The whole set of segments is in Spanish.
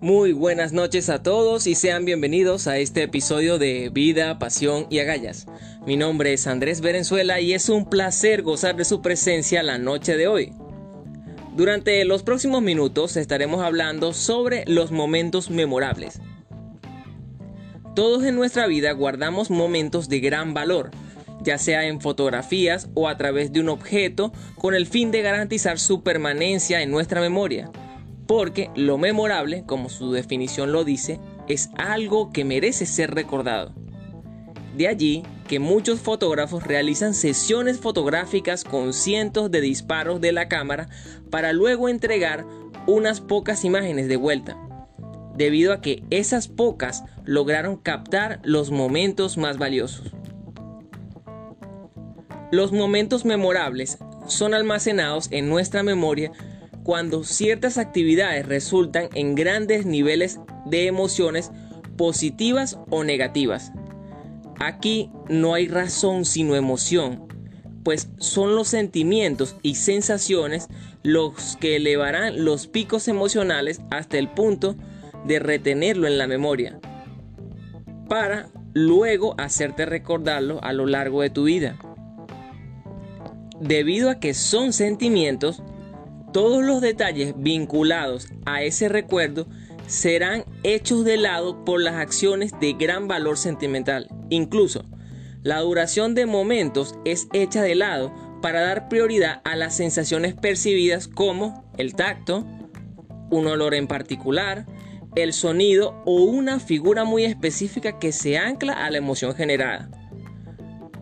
Muy buenas noches a todos y sean bienvenidos a este episodio de Vida, Pasión y Agallas. Mi nombre es Andrés Berenzuela y es un placer gozar de su presencia la noche de hoy. Durante los próximos minutos estaremos hablando sobre los momentos memorables. Todos en nuestra vida guardamos momentos de gran valor, ya sea en fotografías o a través de un objeto, con el fin de garantizar su permanencia en nuestra memoria porque lo memorable, como su definición lo dice, es algo que merece ser recordado. De allí que muchos fotógrafos realizan sesiones fotográficas con cientos de disparos de la cámara para luego entregar unas pocas imágenes de vuelta, debido a que esas pocas lograron captar los momentos más valiosos. Los momentos memorables son almacenados en nuestra memoria cuando ciertas actividades resultan en grandes niveles de emociones positivas o negativas. Aquí no hay razón sino emoción, pues son los sentimientos y sensaciones los que elevarán los picos emocionales hasta el punto de retenerlo en la memoria, para luego hacerte recordarlo a lo largo de tu vida. Debido a que son sentimientos, todos los detalles vinculados a ese recuerdo serán hechos de lado por las acciones de gran valor sentimental. Incluso, la duración de momentos es hecha de lado para dar prioridad a las sensaciones percibidas como el tacto, un olor en particular, el sonido o una figura muy específica que se ancla a la emoción generada.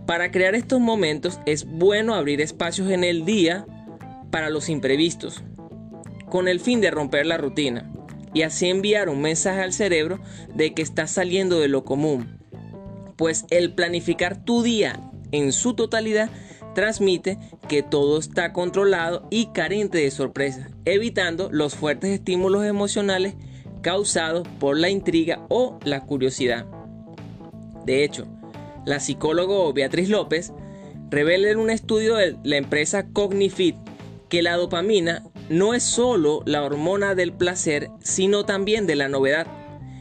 Para crear estos momentos es bueno abrir espacios en el día para los imprevistos, con el fin de romper la rutina y así enviar un mensaje al cerebro de que estás saliendo de lo común. Pues el planificar tu día en su totalidad transmite que todo está controlado y carente de sorpresas, evitando los fuertes estímulos emocionales causados por la intriga o la curiosidad. De hecho, la psicóloga Beatriz López revela en un estudio de la empresa Cognifit que la dopamina no es solo la hormona del placer, sino también de la novedad,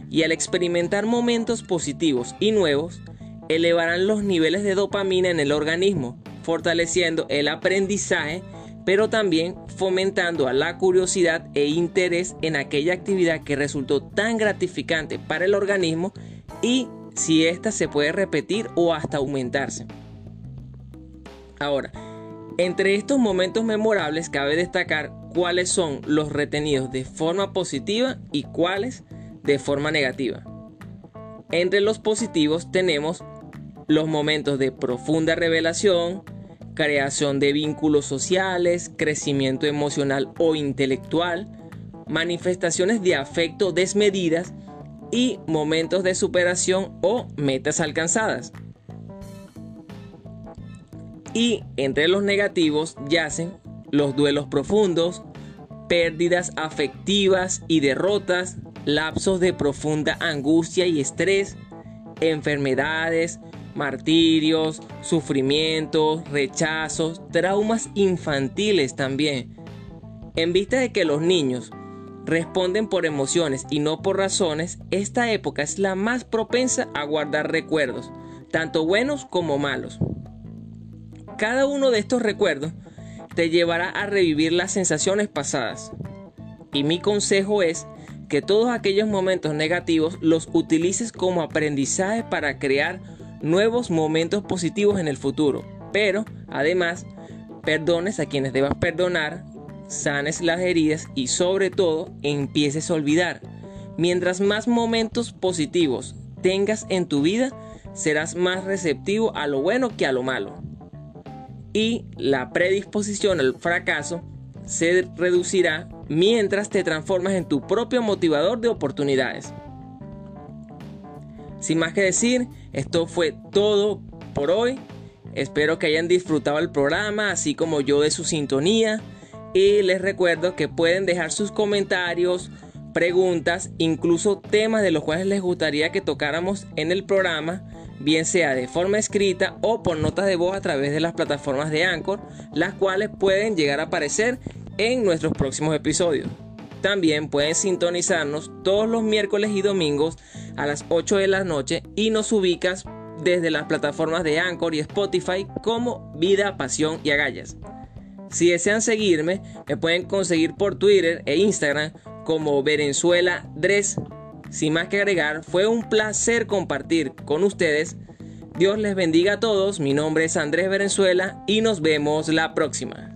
y al experimentar momentos positivos y nuevos, elevarán los niveles de dopamina en el organismo, fortaleciendo el aprendizaje, pero también fomentando a la curiosidad e interés en aquella actividad que resultó tan gratificante para el organismo y si ésta se puede repetir o hasta aumentarse. Ahora, entre estos momentos memorables cabe destacar cuáles son los retenidos de forma positiva y cuáles de forma negativa. Entre los positivos tenemos los momentos de profunda revelación, creación de vínculos sociales, crecimiento emocional o intelectual, manifestaciones de afecto desmedidas y momentos de superación o metas alcanzadas. Y entre los negativos yacen los duelos profundos, pérdidas afectivas y derrotas, lapsos de profunda angustia y estrés, enfermedades, martirios, sufrimientos, rechazos, traumas infantiles también. En vista de que los niños responden por emociones y no por razones, esta época es la más propensa a guardar recuerdos, tanto buenos como malos. Cada uno de estos recuerdos te llevará a revivir las sensaciones pasadas. Y mi consejo es que todos aquellos momentos negativos los utilices como aprendizaje para crear nuevos momentos positivos en el futuro. Pero, además, perdones a quienes debas perdonar, sanes las heridas y sobre todo empieces a olvidar. Mientras más momentos positivos tengas en tu vida, serás más receptivo a lo bueno que a lo malo y la predisposición al fracaso se reducirá mientras te transformas en tu propio motivador de oportunidades. Sin más que decir, esto fue todo por hoy. Espero que hayan disfrutado el programa, así como yo de su sintonía. Y les recuerdo que pueden dejar sus comentarios, preguntas, incluso temas de los cuales les gustaría que tocáramos en el programa bien sea de forma escrita o por notas de voz a través de las plataformas de Anchor, las cuales pueden llegar a aparecer en nuestros próximos episodios. también pueden sintonizarnos todos los miércoles y domingos a las 8 de la noche y nos ubicas desde las plataformas de Anchor y Spotify como Vida, Pasión y Agallas. Si desean seguirme, me pueden conseguir por Twitter e Instagram como Venezuela Dres. Sin más que agregar, fue un placer compartir con ustedes. Dios les bendiga a todos, mi nombre es Andrés Venezuela y nos vemos la próxima.